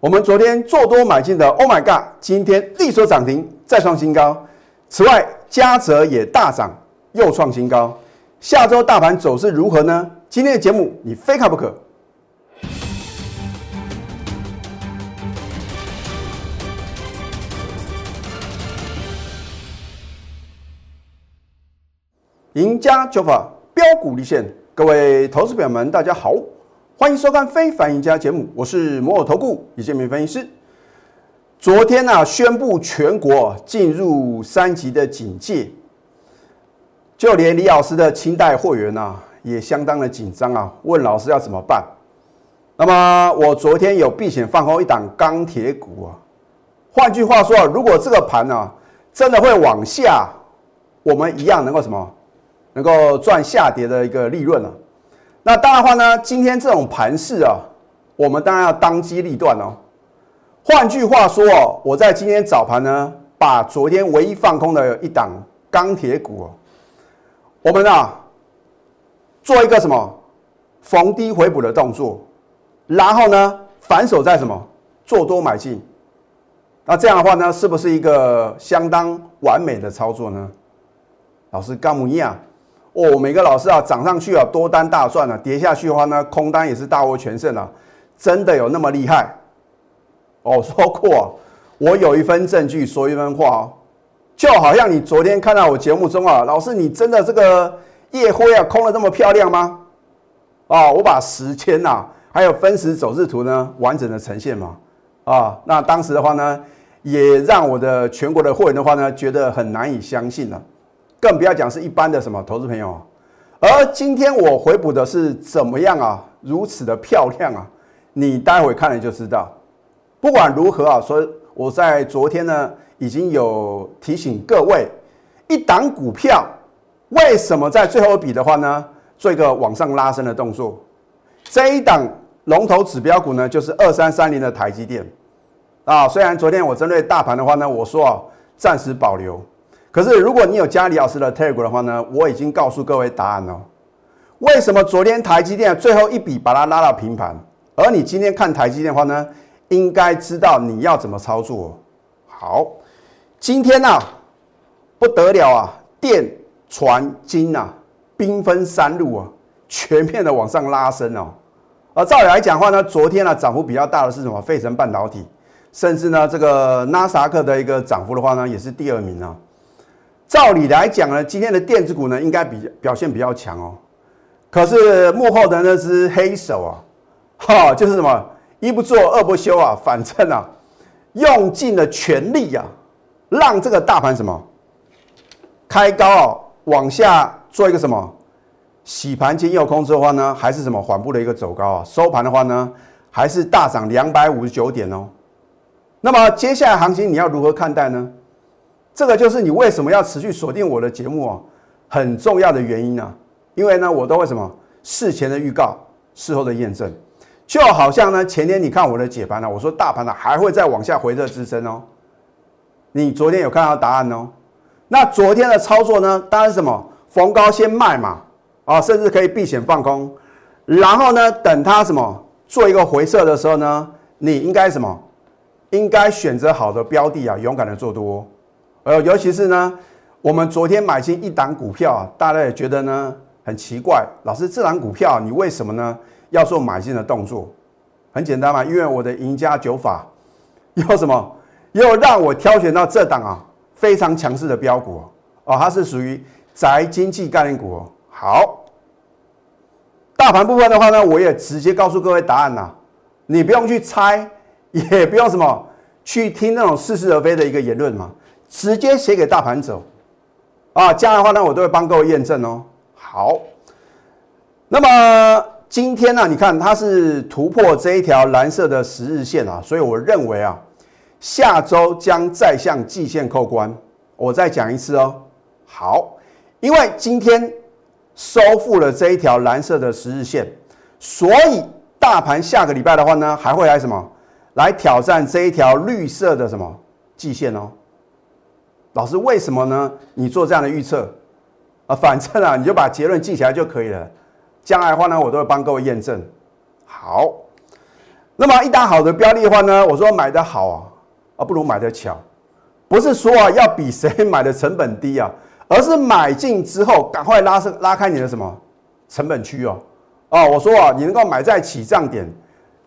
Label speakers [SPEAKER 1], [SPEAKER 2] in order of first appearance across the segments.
[SPEAKER 1] 我们昨天做多买进的，Oh my God，今天力所涨停，再创新高。此外，嘉泽也大涨，又创新高。下周大盘走势如何呢？今天的节目你非看不可。赢家九法标股立现，各位投资朋友们，大家好。欢迎收看《非凡赢家》节目，我是摩尔投顾李建明分析师。昨天呢，宣布全国进入三级的警戒，就连李老师的清代货源呢，也相当的紧张啊，问老师要怎么办。那么我昨天有避险放空一档钢铁股啊，换句话说啊，如果这个盘呢真的会往下，我们一样能够什么，能够赚下跌的一个利润了。那当然话呢，今天这种盘势啊，我们当然要当机立断哦。换句话说哦，我在今天早盘呢，把昨天唯一放空的一档钢铁股哦，我们啊做一个什么逢低回补的动作，然后呢反手在什么做多买进。那这样的话呢，是不是一个相当完美的操作呢？老师，干不一样。哦，每个老师啊，涨上去啊，多单大赚啊；跌下去的话呢，空单也是大获全胜啊。真的有那么厉害？哦，说过，我有一份证据说一分话哦，就好像你昨天看到我节目中啊，老师，你真的这个夜辉啊，空的那么漂亮吗？啊，我把时间呐，还有分时走势图呢，完整的呈现嘛。啊，那当时的话呢，也让我的全国的会员的话呢，觉得很难以相信了。更不要讲是一般的什么投资朋友，而今天我回补的是怎么样啊？如此的漂亮啊！你待会看了就知道。不管如何啊，所以我在昨天呢已经有提醒各位，一档股票为什么在最后一笔的话呢，做一个往上拉升的动作？这一档龙头指标股呢，就是二三三零的台积电啊。虽然昨天我针对大盘的话呢，我说啊，暂时保留。可是，如果你有加李老师的 Telegram 的话呢，我已经告诉各位答案了。为什么昨天台积电最后一笔把它拉到平盘？而你今天看台积电的话呢，应该知道你要怎么操作。好，今天呢不得了啊，电、船、金啊，兵分三路啊，全面的往上拉升哦。而照理来讲的话呢，昨天呢涨幅比较大的是什么？费城半导体，甚至呢这个纳斯达克的一个涨幅的话呢，也是第二名啊。照理来讲呢，今天的电子股呢应该比表现比较强哦。可是幕后的那只黑手啊，哈，就是什么一不做二不休啊，反正啊，用尽了全力呀，让这个大盘什么开高啊，往下做一个什么洗盘兼诱空之后呢，还是什么缓步的一个走高啊，收盘的话呢，还是大涨两百五十九点哦。那么接下来行情你要如何看待呢？这个就是你为什么要持续锁定我的节目哦，很重要的原因啊！因为呢，我都会什么事前的预告，事后的验证，就好像呢，前天你看我的解盘呢，我说大盘呢还会再往下回撤支撑哦。你昨天有看到答案哦？那昨天的操作呢，当然什么逢高先卖嘛，啊，甚至可以避险放空，然后呢，等它什么做一个回撤的时候呢，你应该什么？应该选择好的标的啊，勇敢的做多。呃，尤其是呢，我们昨天买进一档股票，大家也觉得呢很奇怪，老师，这档股票你为什么呢要做买进的动作？很简单嘛，因为我的赢家九法 有什么，又让我挑选到这档啊非常强势的标股哦，它是属于宅经济概念股哦。好，大盘部分的话呢，我也直接告诉各位答案呐，你不用去猜，也不用什么去听那种似是而非的一个言论嘛。直接写给大盘走，啊，这样的话呢，我都会帮各位验证哦。好，那么今天呢，你看它是突破这一条蓝色的十日线啊，所以我认为啊，下周将再向季线扣关。我再讲一次哦。好，因为今天收复了这一条蓝色的十日线，所以大盘下个礼拜的话呢，还会来什么？来挑战这一条绿色的什么季线哦。老师，为什么呢？你做这样的预测啊？反正啊，你就把结论记起来就可以了。将来的话呢，我都会帮各位验证。好，那么一打好的标的的话呢，我说买的好啊，啊不如买的巧，不是说啊要比谁买的成本低啊，而是买进之后赶快拉升拉开你的什么成本区哦。哦，我说啊，你能够买在起涨点，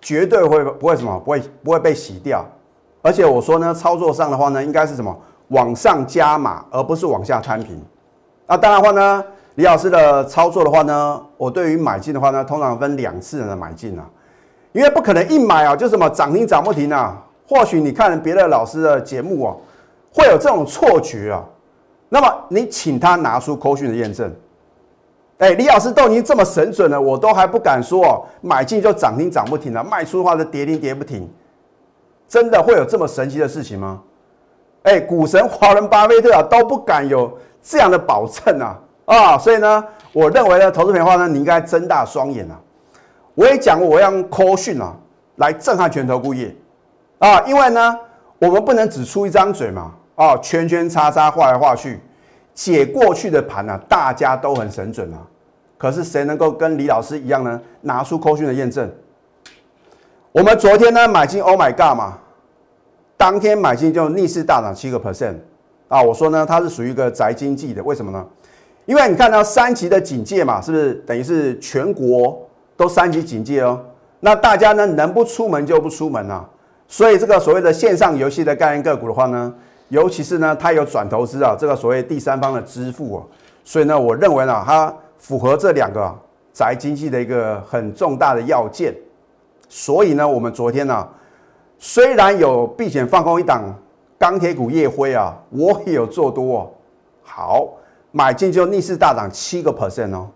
[SPEAKER 1] 绝对会不会什么不会不会被洗掉。而且我说呢，操作上的话呢，应该是什么往上加码，而不是往下摊平。那当然的话呢，李老师的操作的话呢，我对于买进的话呢，通常分两次的买进啊，因为不可能一买啊就什么涨停涨不停啊。或许你看别的老师的节目啊，会有这种错觉啊。那么你请他拿出扣讯的验证。哎，李老师都已经这么神准了，我都还不敢说哦，买进就涨停涨不停了，卖出的话就跌停跌不停，真的会有这么神奇的事情吗？哎，股神华伦巴菲特啊都不敢有这样的保证啊啊！所以呢，我认为呢，投资品的话呢，你应该睁大双眼啊！我也讲过，我要用科讯啊来震撼全投顾业啊，因为呢，我们不能只出一张嘴嘛啊，圈圈叉叉画来画去，解过去的盘呢，大家都很神准啊。可是谁能够跟李老师一样呢？拿出科讯的验证。我们昨天呢买进 Oh my God 嘛，当天买进就逆势大涨七个 percent 啊！我说呢，它是属于一个宅经济的，为什么呢？因为你看到三级的警戒嘛，是不是等于是全国都三级警戒哦？那大家呢能不出门就不出门啊？所以这个所谓的线上游戏的概念个股的话呢，尤其是呢它有转投资啊，这个所谓第三方的支付哦，所以呢，我认为呢它。符合这两个宅经济的一个很重大的要件，所以呢，我们昨天呢，虽然有避险放空一档钢铁股夜辉啊，我也有做多。好，买进就逆势大涨七个 percent 哦。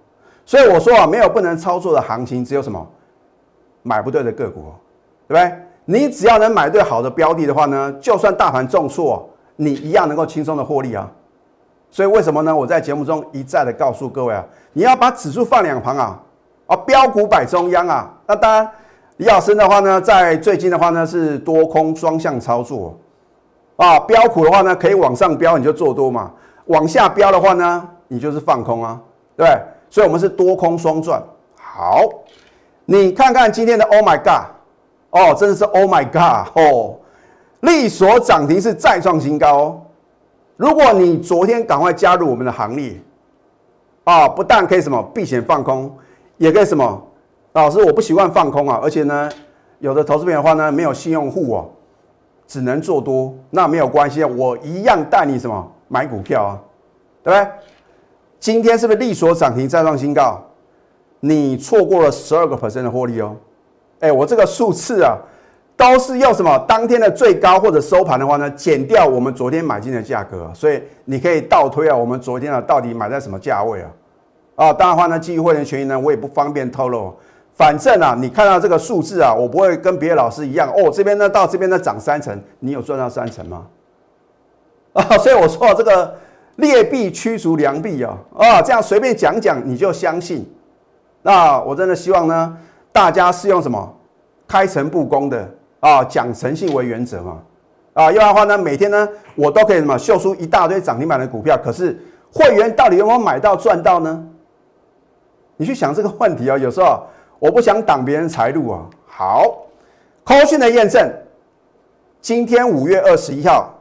[SPEAKER 1] 所以我说啊，没有不能操作的行情，只有什么买不对的个股，对不对？你只要能买对好的标的的话呢，就算大盘重挫，你一样能够轻松的获利啊。所以为什么呢？我在节目中一再的告诉各位啊，你要把指数放两旁啊，啊，标股摆中央啊。那当然，李老师的话呢，在最近的话呢是多空双向操作啊。标普的话呢，可以往上标你就做多嘛，往下标的话呢，你就是放空啊，对所以我们是多空双赚。好，你看看今天的 Oh my God，哦，真的是 Oh my God 哦，利索涨停是再创新高哦。如果你昨天赶快加入我们的行列，啊，不但可以什么避险放空，也可以什么，老师我不习惯放空啊，而且呢，有的投资品的话呢，没有信用户哦，只能做多，那没有关系啊，我一样带你什么买股票啊，对不对？今天是不是利索涨停再创新高？你错过了十二个 percent 的获利哦，哎，我这个数次啊。都是用什么当天的最高或者收盘的话呢，减掉我们昨天买进的价格，所以你可以倒推啊，我们昨天啊到底买在什么价位啊？啊，当然话呢，基于会员权益呢，我也不方便透露。反正啊，你看到这个数字啊，我不会跟别的老师一样哦，这边呢到这边呢涨三成，你有赚到三成吗？啊，所以我说这个劣币驱逐良币啊，啊，这样随便讲讲你就相信？那我真的希望呢，大家是用什么开诚布公的。啊，讲诚信为原则嘛，啊，要不然的话呢，每天呢，我都可以什么秀出一大堆涨停板的股票，可是会员到底有没有买到赚到呢？你去想这个问题啊，有时候我不想挡别人财路啊。好，扣讯的验证，今天五月二十一号，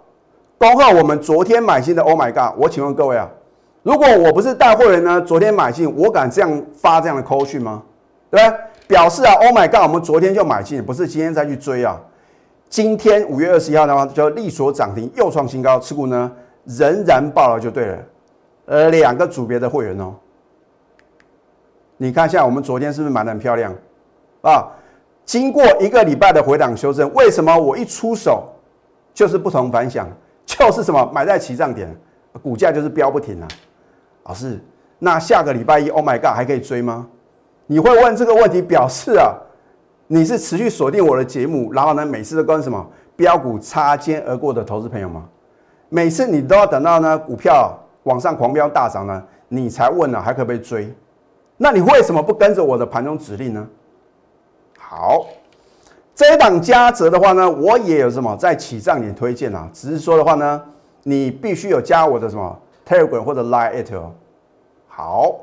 [SPEAKER 1] 恭贺我们昨天买进的。Oh my god！我请问各位啊，如果我不是带货人呢，昨天买进，我敢这样发这样的扣讯吗？对不对？表示啊，Oh my God，我们昨天就买进，不是今天再去追啊。今天五月二十一号的话，就利索涨停，又创新高，持股呢仍然爆了就对了。呃，两个组别的会员哦，你看一下，我们昨天是不是买的很漂亮啊？经过一个礼拜的回档修正，为什么我一出手就是不同凡响？就是什么买在起涨点，股价就是飙不停啊。老师，那下个礼拜一，Oh my God，还可以追吗？你会问这个问题，表示啊，你是持续锁定我的节目，然后呢，每次都跟什么标股擦肩而过的投资朋友吗？每次你都要等到呢股票往上狂飙大涨呢，你才问呢还可不可以追？那你为什么不跟着我的盘中指令呢？好，这一档加折的话呢，我也有什么在起涨点推荐啊，只是说的话呢，你必须有加我的什么 Telegram 或者 Line at 哦。好。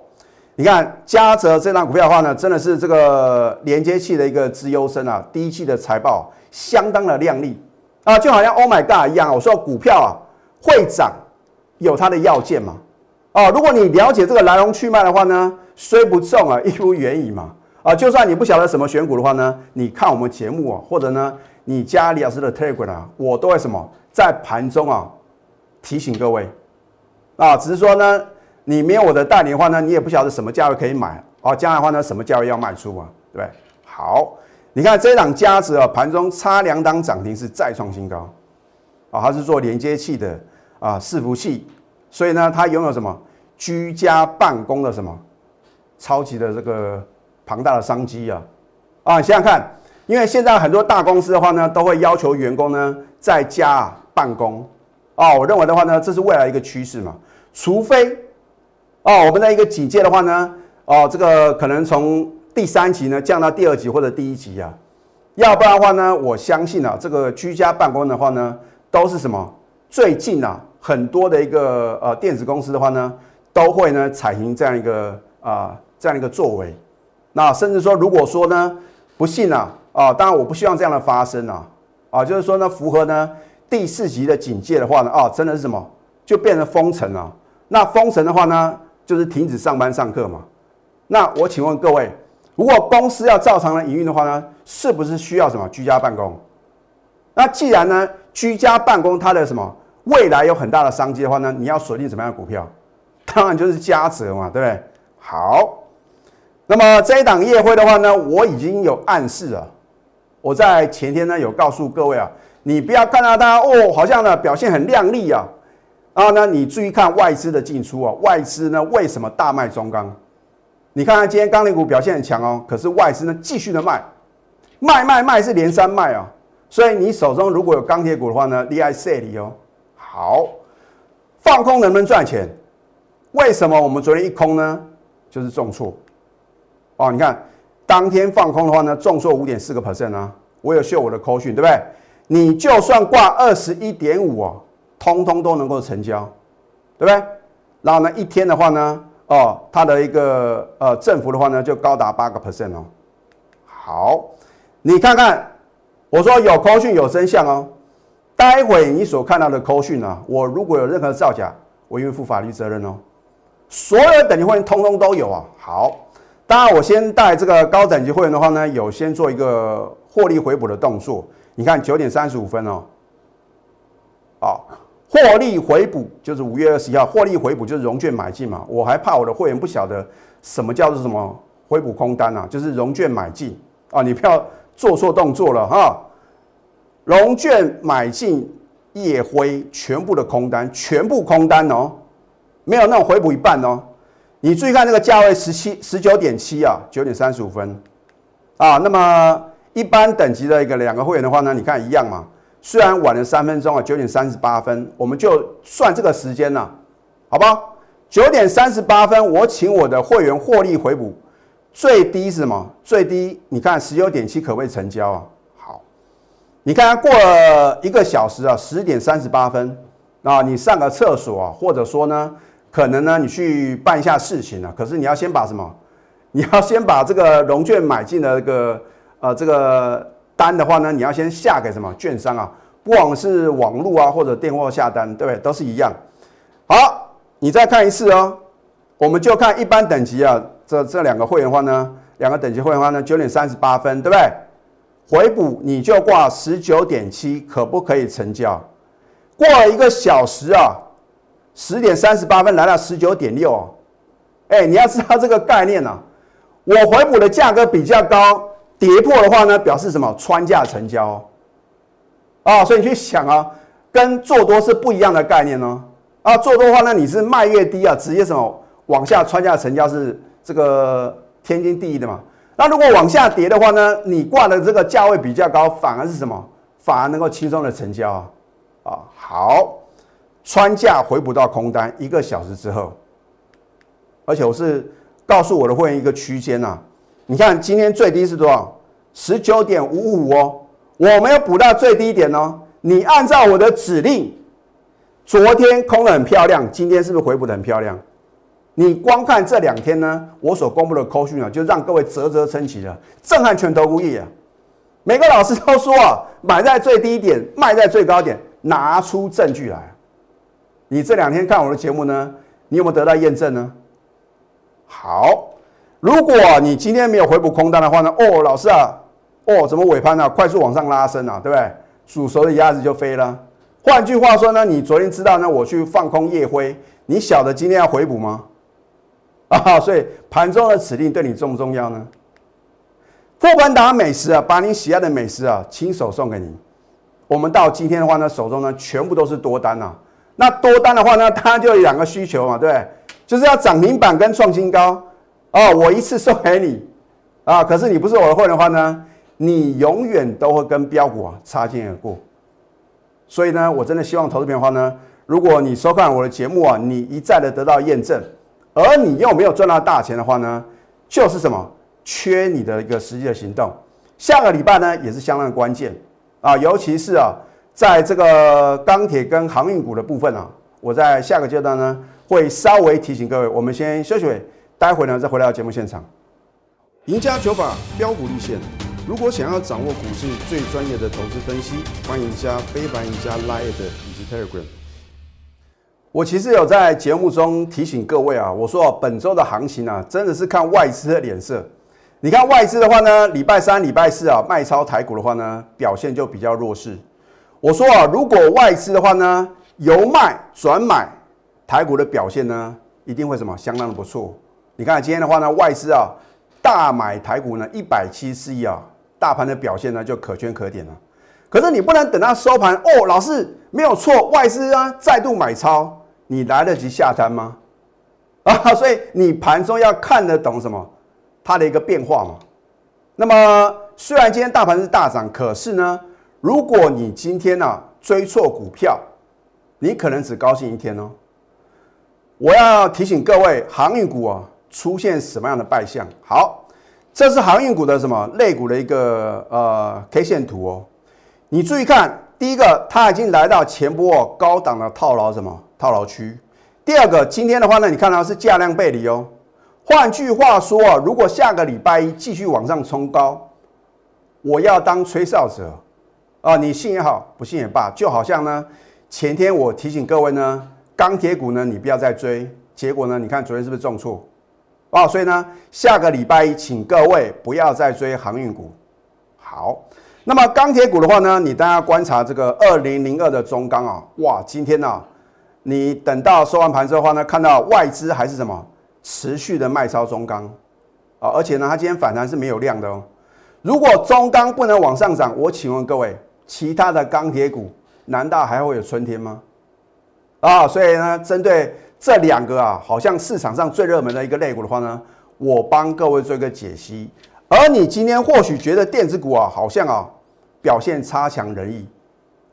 [SPEAKER 1] 你看嘉泽这张股票的话呢，真的是这个连接器的一个资优生啊，第一季的财报相当的亮丽啊，就好像 Oh my God 一样。我说股票啊会涨，有它的要件嘛。哦，如果你了解这个来龙去脉的话呢，虽不中啊，亦不远矣嘛。啊，就算你不晓得什么选股的话呢，你看我们节目啊，或者呢，你加李老师的 Telegram 啊，我都会什么在盘中啊提醒各位啊，只是说呢。你没有我的带领的话呢，你也不晓得什么价位可以买啊。将来的话呢，什么价位要卖出嘛，对不对？好，你看这档价值啊，盘中差两档涨停是再创新高啊，它是做连接器的啊，伺服器，所以呢，它拥有什么居家办公的什么超级的这个庞大的商机啊啊！想想看，因为现在很多大公司的话呢，都会要求员工呢在家办公啊。我认为的话呢，这是未来一个趋势嘛，除非。哦，我们的一个警戒的话呢，哦，这个可能从第三级呢降到第二级或者第一级啊，要不然的话呢，我相信啊，这个居家办公的话呢，都是什么？最近啊，很多的一个呃电子公司的话呢，都会呢采行这样一个啊这样一个作为。那甚至说，如果说呢，不幸啊，啊，当然我不希望这样的发生啊，啊，就是说呢，符合呢第四级的警戒的话呢，啊，真的是什么？就变成封城了。那封城的话呢？就是停止上班上课嘛？那我请问各位，如果公司要照常的营运的话呢，是不是需要什么居家办公？那既然呢居家办公它的什么未来有很大的商机的话呢，你要锁定什么样的股票？当然就是嘉泽嘛，对不对？好，那么这一档夜会的话呢，我已经有暗示了，我在前天呢有告诉各位啊，你不要看到它哦，好像呢表现很亮丽啊。然后呢，你注意看外资的进出啊，外资呢为什么大卖中钢？你看看今天钢铁股表现很强哦，可是外资呢继续的卖，卖卖卖是连三卖啊，所以你手中如果有钢铁股的话呢，厉害塞里哦。好，放空能不能赚钱？为什么我们昨天一空呢？就是重挫哦。你看当天放空的话呢，重挫五点四个 percent 啊。我有秀我的扣讯，对不对？你就算挂二十一点五哦。通通都能够成交，对不对？然后呢，一天的话呢，哦，它的一个呃振幅的话呢，就高达八个 percent 哦。好，你看看，我说有扣讯有真相哦。待会你所看到的扣讯呢，我如果有任何造假，我愿意负法律责任哦。所有等级会员通通都有啊。好，当然我先带这个高等级会员的话呢，有先做一个获利回补的动作。你看九点三十五分哦，啊。获利回补就是五月二十一号，获利回补就是融券买进嘛。我还怕我的会员不晓得什么叫做什么回补空单啊，就是融券买进啊，你不要做错动作了哈。融券买进夜辉全部的空单，全部空单哦，没有那种回补一半哦。你注意看这个价位十七十九点七啊，九点三十五分啊。那么一般等级的一个两个会员的话呢，你看一样嘛。虽然晚了三分钟啊，九点三十八分，我们就算这个时间了，好不好？九点三十八分，我请我的会员获利回补，最低是什么？最低你看十九点七可不可以成交啊？好，你看过了一个小时啊，十点三十八分啊，你上个厕所啊，或者说呢，可能呢你去办一下事情啊，可是你要先把什么？你要先把这个融券买进的这个呃这个。单的话呢，你要先下给什么券商啊？不管是网络啊或者电话下单，对不对？都是一样。好，你再看一次哦。我们就看一般等级啊，这这两个会员话呢，两个等级会员话呢，九点三十八分，对不对？回补你就挂十九点七，可不可以成交？过了一个小时啊，十点三十八分来到十九点六。哎，你要知道这个概念啊，我回补的价格比较高。跌破的话呢，表示什么？穿价成交啊，所以你去想啊，跟做多是不一样的概念哦。啊，做多的话呢，你是卖越低啊，直接什么往下穿价成交是这个天经地义的嘛。那如果往下跌的话呢，你挂的这个价位比较高，反而是什么？反而能够轻松的成交啊。啊，好，穿价回补到空单一个小时之后，而且我是告诉我的会员一个区间呐。你看今天最低是多少？十九点五五哦，我没有补到最低点哦。你按照我的指令，昨天空的很漂亮，今天是不是回补的很漂亮？你光看这两天呢，我所公布的扣讯啊，就让各位啧啧称奇了，震撼全投顾业啊！每个老师都说啊，买在最低点，卖在最高点，拿出证据来。你这两天看我的节目呢，你有没有得到验证呢？好，如果你今天没有回补空单的话呢，哦，老师啊，哦，怎么尾盘呢快速往上拉升啊，对不对？煮熟的鸭子就飞了。换句话说呢，你昨天知道呢，我去放空夜辉，你晓得今天要回补吗？啊，所以盘中的指令对你重不重要呢？富盘达美食啊，把你喜爱的美食啊，亲手送给你。我们到今天的话呢，手中呢全部都是多单啊。那多单的话呢，它就有两个需求嘛，对不对？就是要涨停板跟创新高哦。我一次送给你啊，可是你不是我的会员的话呢，你永远都会跟标股啊擦肩而过。所以呢，我真的希望投资朋友的话呢，如果你收看我的节目啊，你一再的得到验证。而你又没有赚到大钱的话呢，就是什么缺你的一个实际的行动。下个礼拜呢也是相当关键啊，尤其是啊，在这个钢铁跟航运股的部分啊，我在下个阶段呢会稍微提醒各位，我们先休息，待会呢再回到节目现场。赢家九法标股立线，如果想要掌握股市最专业的投资分析，欢迎加非凡、赢家 Line 以及 Telegram。我其实有在节目中提醒各位啊，我说本周的行情啊，真的是看外资的脸色。你看外资的话呢，礼拜三、礼拜四啊，卖超台股的话呢，表现就比较弱势。我说啊，如果外资的话呢，由卖转买台股的表现呢，一定会什么相当的不错。你看今天的话呢，外资啊大买台股呢一百七十四亿啊，大盘的表现呢就可圈可点了。可是你不能等到收盘哦，老师没有错，外资啊再度买超。你来得及下单吗？啊，所以你盘中要看得懂什么？它的一个变化嘛。那么虽然今天大盘是大涨，可是呢，如果你今天呢追错股票，你可能只高兴一天哦。我要提醒各位，航运股啊出现什么样的败相？好，这是航运股的什么类股的一个呃 K 线图哦。你注意看，第一个，它已经来到前波高档的套牢什么？套牢区。第二个，今天的话呢，你看到是价量背离哦。换句话说啊，如果下个礼拜一继续往上冲高，我要当吹哨者啊，你信也好，不信也罢，就好像呢，前天我提醒各位呢，钢铁股呢，你不要再追，结果呢，你看昨天是不是重挫啊？所以呢，下个礼拜一，请各位不要再追航运股。好，那么钢铁股的话呢，你大家观察这个二零零二的中钢啊，哇，今天呢？你等到收完盘之后呢，看到外资还是什么持续的卖超中钢啊，而且呢，它今天反弹是没有量的哦。如果中钢不能往上涨，我请问各位，其他的钢铁股难道还会有春天吗？啊，所以呢，针对这两个啊，好像市场上最热门的一个类股的话呢，我帮各位做一个解析。而你今天或许觉得电子股啊，好像啊表现差强人意，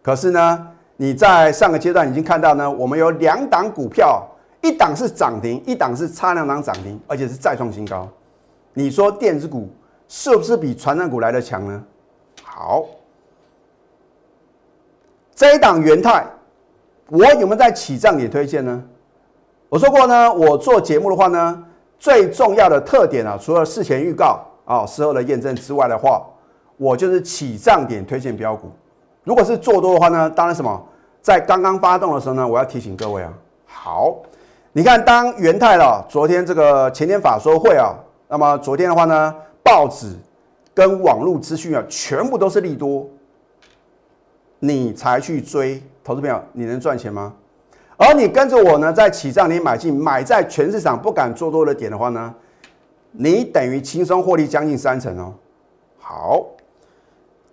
[SPEAKER 1] 可是呢？你在上个阶段已经看到呢，我们有两档股票，一档是涨停，一档是差两档涨停，而且是再创新高。你说电子股是不是比传染股来的强呢？好，这一档元泰，我有没有在起涨点推荐呢？我说过呢，我做节目的话呢，最重要的特点啊，除了事前预告啊、事后的验证之外的话，我就是起涨点推荐标股。如果是做多的话呢，当然什么？在刚刚发动的时候呢，我要提醒各位啊，好，你看当元泰了，昨天这个前天法说会啊，那么昨天的话呢，报纸跟网络资讯啊，全部都是利多，你才去追，投资朋友，你能赚钱吗？而你跟着我呢，在起涨你买进，买在全市场不敢做多的点的话呢，你等于轻松获利将近三成哦。好，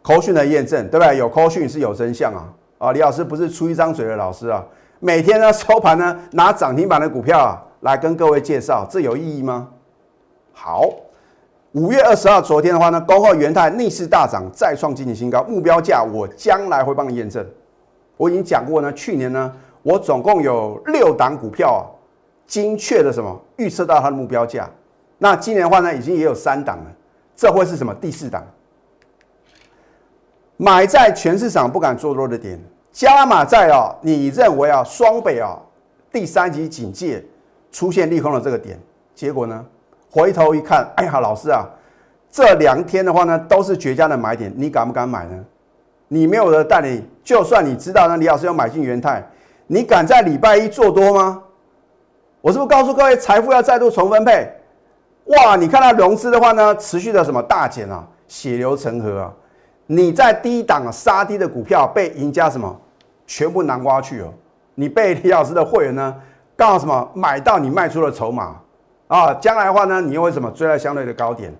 [SPEAKER 1] 口讯的验证，对不对？有口讯是有真相啊。啊，李老师不是出一张嘴的老师啊，每天呢收盘呢拿涨停板的股票啊来跟各位介绍，这有意义吗？好，五月二十号，昨天的话呢，高贺元泰逆势大涨，再创今年新高，目标价我将来会帮你验证。我已经讲过呢，去年呢我总共有六档股票啊，精确的什么预测到它的目标价，那今年的话呢已经也有三档了，这会是什么第四档？买在全市场不敢做多的点，加码在啊，你认为啊双北啊第三级警戒出现利空的这个点，结果呢，回头一看，哎呀，老师啊，这两天的话呢，都是绝佳的买点，你敢不敢买呢？你没有的带领，就算你知道呢，李老师要买进元泰，你敢在礼拜一做多吗？我是不是告诉各位，财富要再度重分配？哇，你看到融资的话呢，持续的什么大减啊，血流成河啊！你在低档杀低的股票被赢家什么全部南瓜去哦，你被李老师的会员呢，刚好什么买到你卖出的筹码啊，将来的话呢，你又会什么追在相对的高点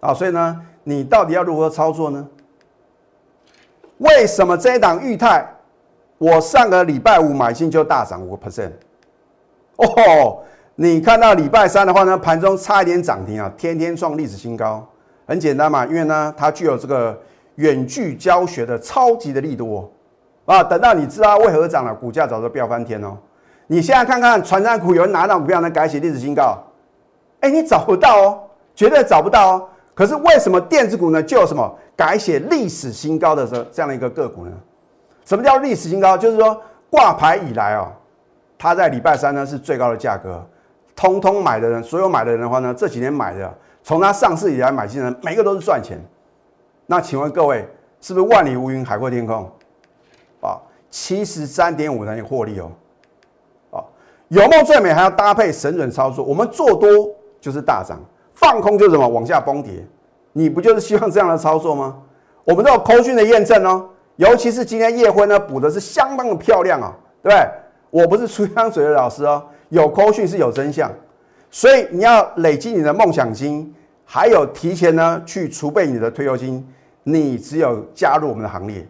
[SPEAKER 1] 啊？所以呢，你到底要如何操作呢？为什么这一档裕泰，我上个礼拜五买进就大涨五个 percent？哦，你看到礼拜三的话呢，盘中差一点涨停啊，天天创历史新高。很简单嘛，因为呢，它具有这个远距教学的超级的力度哦。啊，等到你知道为何涨了，股价早就飙翻天哦。你现在看看传山股有人拿到股票能改写历史新高？哎，你找不到哦，绝对找不到哦。可是为什么电子股呢就有什么改写历史新高的这这样的一个个股呢？什么叫历史新高？就是说挂牌以来哦，它在礼拜三呢是最高的价格，通通买的人，所有买的人的话呢，这几年买的，从它上市以来买进的，每个都是赚钱。那请问各位，是不是万里无云，海阔天空？啊，七十三点五的获利哦。有梦最美，还要搭配神准操作。我们做多就是大涨。放空就是什么往下崩跌，你不就是希望这样的操作吗？我们都有扣讯的验证哦，尤其是今天夜辉呢补的是相当的漂亮啊，对不对？我不是出香水的老师哦，有扣讯是有真相，所以你要累积你的梦想金，还有提前呢去储备你的退休金，你只有加入我们的行列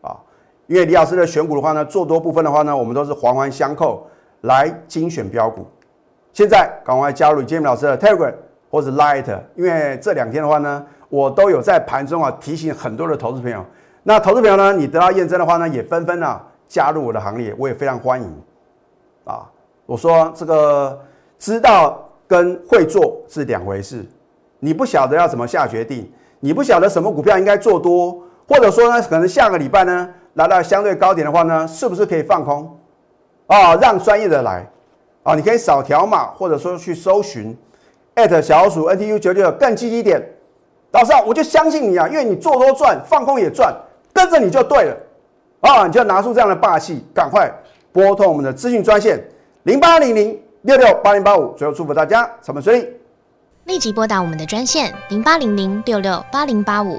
[SPEAKER 1] 啊，因为李老师的选股的话呢，做多部分的话呢，我们都是环环相扣来精选标股。现在赶快加入杰米老师的 Telegram。或者 Light，因为这两天的话呢，我都有在盘中啊提醒很多的投资朋友。那投资朋友呢，你得到验证的话呢，也纷纷啊加入我的行列，我也非常欢迎。啊，我说这个知道跟会做是两回事。你不晓得要怎么下决定，你不晓得什么股票应该做多，或者说呢，可能下个礼拜呢来到相对高点的话呢，是不是可以放空？啊，让专业的来啊，你可以扫条码，或者说去搜寻艾特。小鼠 NTU 九九更积极点，老师啊，我就相信你啊，因为你做多赚，放空也赚，跟着你就对了啊！你就要拿出这样的霸气，赶快拨通我们的资讯专线零八零零六六八零八五。最后祝福大家上班顺利，
[SPEAKER 2] 立即拨打我们的专线零八零零六六八零八五。